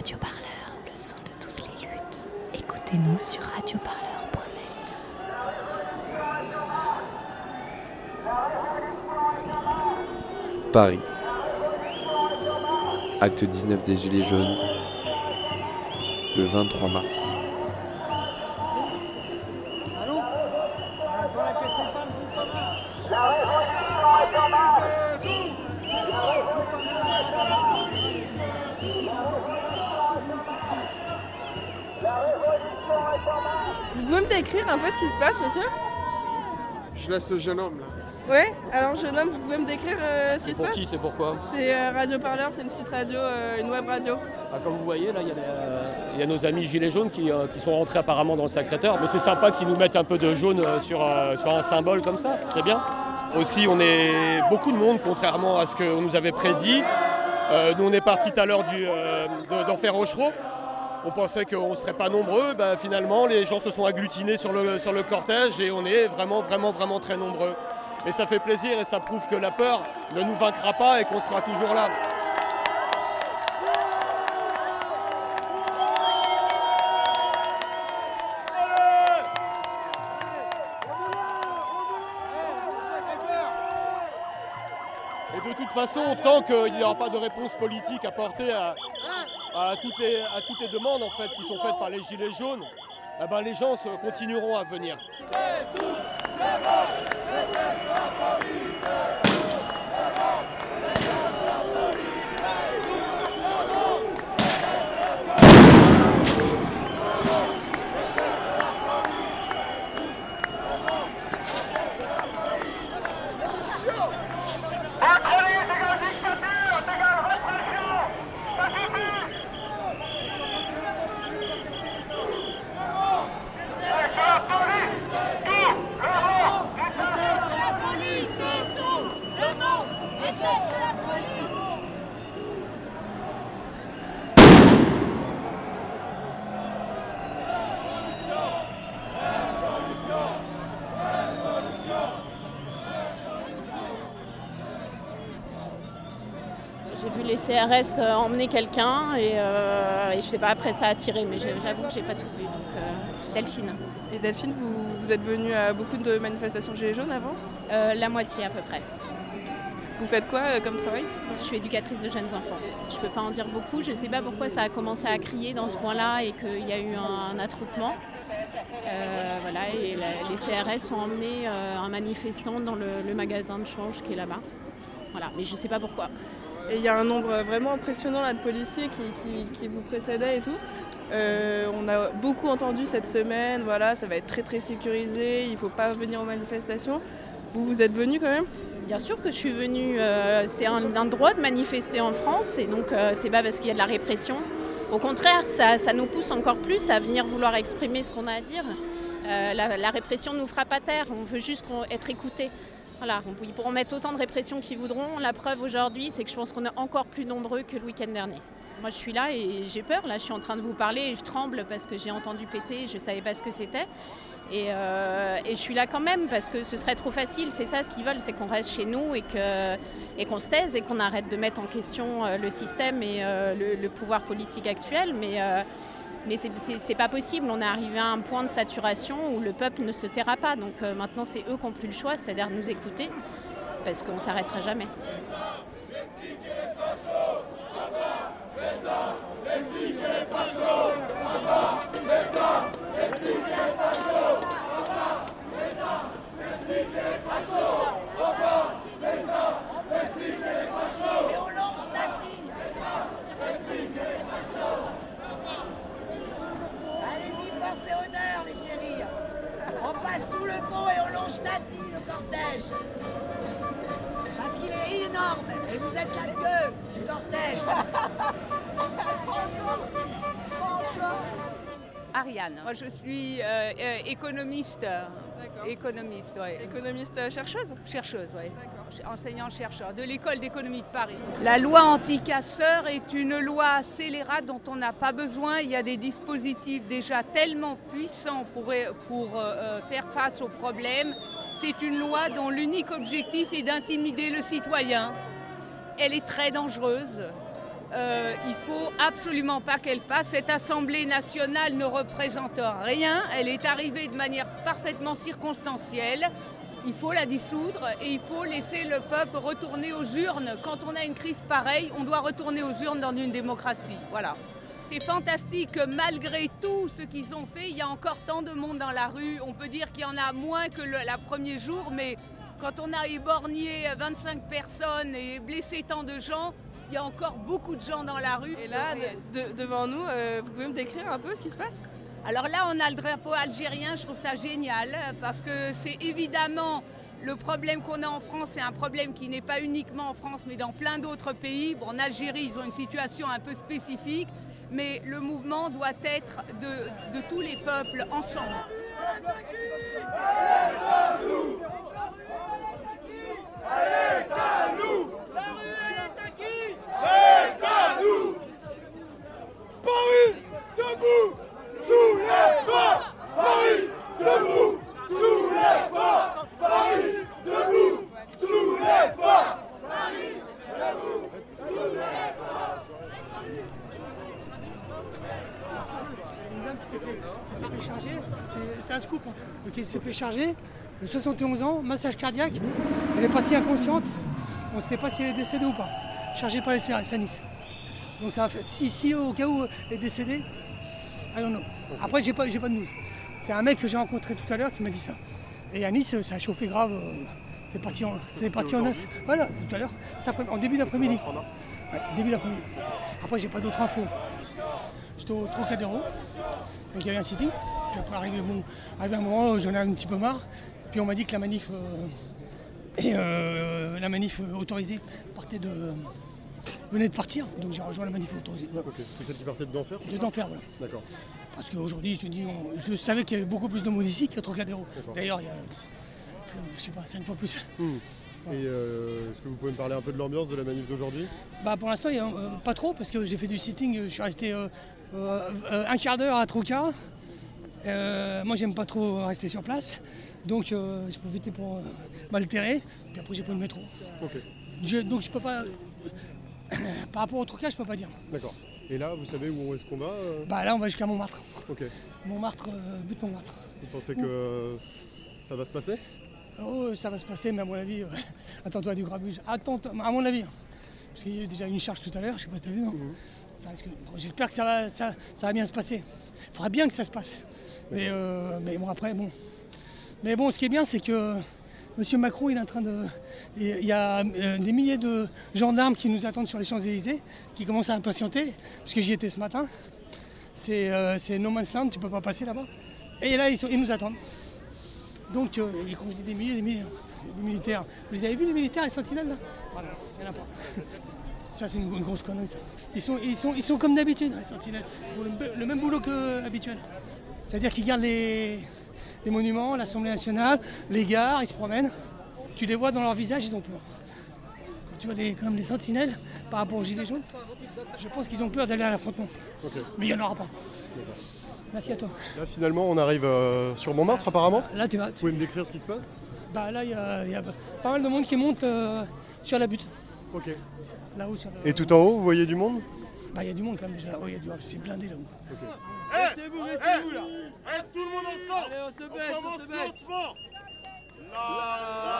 Radio Parleur, le son de toutes les luttes. Écoutez-nous sur radioparleur.net. Paris. Acte 19 des Gilets jaunes. Le 23 mars. Vous pouvez me décrire un peu ce qui se passe, monsieur? Je laisse le jeune homme là. Ouais, alors jeune homme, vous pouvez me décrire euh, ce qui se pour passe? qui C'est pourquoi C'est euh, Radio Parleur, c'est une petite radio, euh, une web radio. Ah, Comme vous voyez, là, il y, a euh, y nos amis Gilets jaunes qui, euh, qui sont rentrés apparemment dans le Sacré-Cœur. Mais c'est sympa qu'ils nous mettent un peu de jaune euh, sur, euh, sur un symbole comme ça, c'est bien. Aussi, on est beaucoup de monde, contrairement à ce qu'on nous avait prédit. Euh, nous, on est partis tout à l'heure d'Enfer Rochereau. On pensait qu'on ne serait pas nombreux. Ben, finalement, les gens se sont agglutinés sur le, sur le cortège et on est vraiment, vraiment, vraiment très nombreux. Et ça fait plaisir et ça prouve que la peur ne nous vaincra pas et qu'on sera toujours là. Et de toute façon, tant qu'il n'y aura pas de réponse politique apportée à, à toutes, les, demandes en fait, qui sont faites par les Gilets jaunes, eh ben, les gens continueront à venir. J'ai vu les CRS euh, emmener quelqu'un et, euh, et je sais pas, après ça a tiré, mais j'avoue que j'ai pas tout vu. Donc euh, Delphine, Et Delphine, vous, vous êtes venue à beaucoup de manifestations Gilets jaunes avant? Euh, la moitié à peu près. Vous faites quoi euh, comme travail Je suis éducatrice de jeunes enfants. Je peux pas en dire beaucoup. Je sais pas pourquoi ça a commencé à crier dans ce coin-là et qu'il y a eu un, attroupement. Euh, voilà, et la- les CRS ont emmené euh, un manifestant dans le, le magasin de change qui est là-bas. Voilà, mais je sais pas pourquoi. Et il y a un nombre vraiment impressionnant là, de policiers qui, qui- qui vous précédaient et tout. Euh, on a beaucoup entendu cette semaine, voilà, ça va être très très sécurisé, il ne faut pas venir aux manifestations. Vous, vous êtes venu quand même? Bien sûr que je suis venue. euh, c'est un, un droit de manifester en France et donc euh, c'est pas parce qu'il y a de la répression. Au contraire, ça, nous pousse encore plus à venir vouloir exprimer ce qu'on a à dire. Euh, la, la répression nous fera pas taire, on veut juste être écoutés. Voilà, ils pourront mettre autant de répression qu'ils voudront. La preuve aujourd'hui, c'est que je pense qu'on est encore plus nombreux que le week-end dernier. Moi, je suis là et j'ai peur. Là, je suis en train de vous parler et je tremble parce que j'ai entendu péter. Je ne savais pas ce que c'était. Et, euh, et je suis là quand même parce que ce serait trop facile. C'est ça ce qu'ils veulent, c'est qu'on reste chez nous et qu'on se taise et qu'on arrête de mettre en question euh, le système et euh, le, pouvoir politique actuel. Mais, euh, mais pas possible. On est arrivé à un point de saturation où le peuple ne se taira pas. Donc maintenant, c'est eux qui n'ont plus le choix, c'est-à-dire nous écouter parce qu'on s'arrêtera jamais. Et on lance Tati Allez-y, forcez honneur, les chéris On passe sous le pont et on longe Tati, le cortège Parce qu'il est énorme et vous êtes la queue du cortège Ariane. Moi, je suis euh, euh, économiste. D'accord. Économiste, ouais. Économiste euh, chercheuse? Chercheuse. D'accord. Enseignant-chercheur de l'école d'économie de Paris. La loi anti-casseurs est une loi scélérate dont on n'a pas besoin. Il y a des dispositifs déjà tellement puissants pour, pour euh, faire face aux problèmes. C'est une loi dont l'unique objectif est d'intimider le citoyen. Elle est très dangereuse. euh, il faut absolument pas qu'elle passe. Cette Assemblée nationale ne représente rien. Elle est arrivée de manière parfaitement circonstancielle. Il faut la dissoudre et il faut laisser le peuple retourner aux urnes. Quand on a une crise pareille, on doit retourner aux urnes dans une démocratie. Voilà. C'est fantastique que malgré tout ce qu'ils ont fait, il y a encore tant de monde dans la rue. On peut dire qu'il y en a moins que le la premier jour, mais quand on a éborgné 25 personnes et blessé tant de gens, il y a encore beaucoup de gens dans la rue. Et là, de- de- devant nous, euh, vous pouvez me décrire un peu ce qui se passe? Alors là, on a le drapeau algérien, je trouve ça génial, parce que c'est évidemment le problème qu'on a en France, c'est un problème qui n'est pas uniquement en France, mais dans plein d'autres pays. Bon, en Algérie, ils ont une situation un peu spécifique, mais le mouvement doit être de, tous les peuples ensemble. Une dame qui s'est fait, qui s'est fait charger, c'est- un scoop, hein. Donc, s'est fait charger, de 71 ans, massage cardiaque, elle est partie inconsciente, on ne sait pas si elle est décédée ou pas, chargée par les CRS à Nice. Donc ça si, si au cas où elle est décédée, I don't know. Après j'ai pas, pas de news. C'est un mec que j'ai rencontré tout à l'heure qui m'a dit ça. Et à Nice, ça a chauffé grave, euh, c'est parti en, c'est parti en as. Voilà, tout à l'heure, en début d'après-midi. Ouais, début d'après-midi. Après j'ai pas d'autres infos. J'étais au Trocadéro, donc il y avait un sitting. Puis après, arrivé, bon, arrivé un moment, j'en ai un petit peu marre. Puis on m'a dit que la manif, euh, et, euh, la manif autorisée partait de, venait de partir. Donc j'ai rejoint la manif autorisée. Voilà. C'est celle qui partait de d'enfer De d'enfer, voilà. D'accord. Parce qu'aujourd'hui, je te dis, on- je savais qu'il y avait beaucoup plus de monde ici qu'à Trocadéro. D'ailleurs, il y a, je sais pas, cinq fois plus. Hmm. Et euh, est-ce que vous pouvez me parler un peu de l'ambiance de la manif d'aujourd'hui? Bah pour l'instant, euh, pas trop parce que j'ai fait du sitting. Je suis resté euh, un quart d'heure à Troca. Euh, moi, j'aime pas trop rester sur place, donc euh, j'ai profité pour euh, m'altérer. Puis après, j'ai pris le métro. Je- donc je peux pas. par rapport au Troca, je peux pas dire. d'accord. Et là, vous savez où est-ce qu'on va euh? Bah là, on va jusqu'à Montmartre. Ok. Montmartre, euh, but Montmartre. Vous pensez que euh, ça va se passer? Oh, ça va se passer, mais à mon avis, euh, attends-toi du grabuge. Attends, à mon avis. hein. Parce qu'il y a eu déjà une charge tout à l'heure, je sais pas si t'as vu, non? Bon, J'espère que ça va, ça, ça va bien se passer. Il faudra bien que ça se passe. Mais, euh, mais bon, après, bon. Mais bon, ce qui est bien, c'est que M. Macron, il est en train de. Il y a euh, des milliers de gendarmes qui nous attendent sur les Champs-Élysées, qui commencent à impatienter, parce que j'y étais ce matin. C'est euh, no man's land, tu peux pas passer là-bas. Et là, ils, sont- ils nous attendent. Donc, euh, et quand je dis des milliers, des milliers, hein, des militaires. Vous les avez vu les militaires, les sentinelles là Voilà, il n'y en a pas. Ça, c'est une, une grosse connerie. Ça. Ils, sont, ils, sont, ils sont comme d'habitude, les sentinelles. Le, le même boulot qu'habituel. C'est-à-dire qu'ils gardent les, les monuments, l'Assemblée nationale, les gares, ils se promènent. Tu les vois dans leur visage, ils ont peur. Quand tu vois les, comme les sentinelles par rapport aux gilets jaunes, je pense qu'ils ont peur d'aller à l'affrontement. Mais il n'y en aura pas. Merci à toi. Là, finalement, on arrive euh, sur Montmartre, apparemment. Là, tu vas. Vous pouvez me décrire ce qui se passe? Bah là, il y, a- il y a pas mal de monde qui monte euh, sur la butte. Ok. Là-haut, sur le- Et tout en haut, vous voyez du monde? Bah, il y a du monde quand même déjà. Oui, il y a du c'est blindé là-haut. Restez-vous, restez-vous là. Tout le monde ensemble. Allez, on se baisse, on, se baisse. La la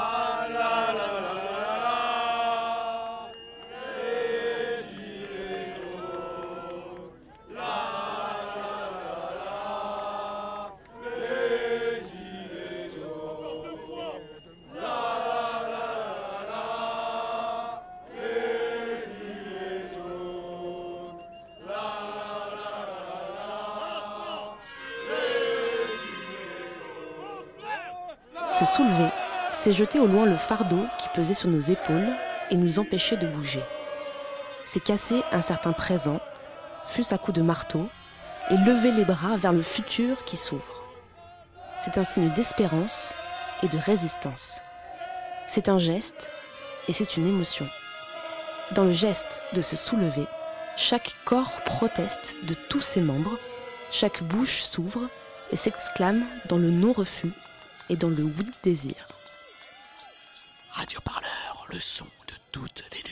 Se soulever, c'est jeter au loin le fardeau qui pesait sur nos épaules et nous empêchait de bouger. C'est casser un certain présent, fût-ce à coups de marteau, et lever les bras vers le futur qui s'ouvre. C'est un signe d'espérance et de résistance. C'est un geste et c'est une émotion. Dans le geste de se soulever, chaque corps proteste de tous ses membres, chaque bouche s'ouvre et s'exclame dans le non-refus et dans le oui désir. Radio Parleur, le son de toutes les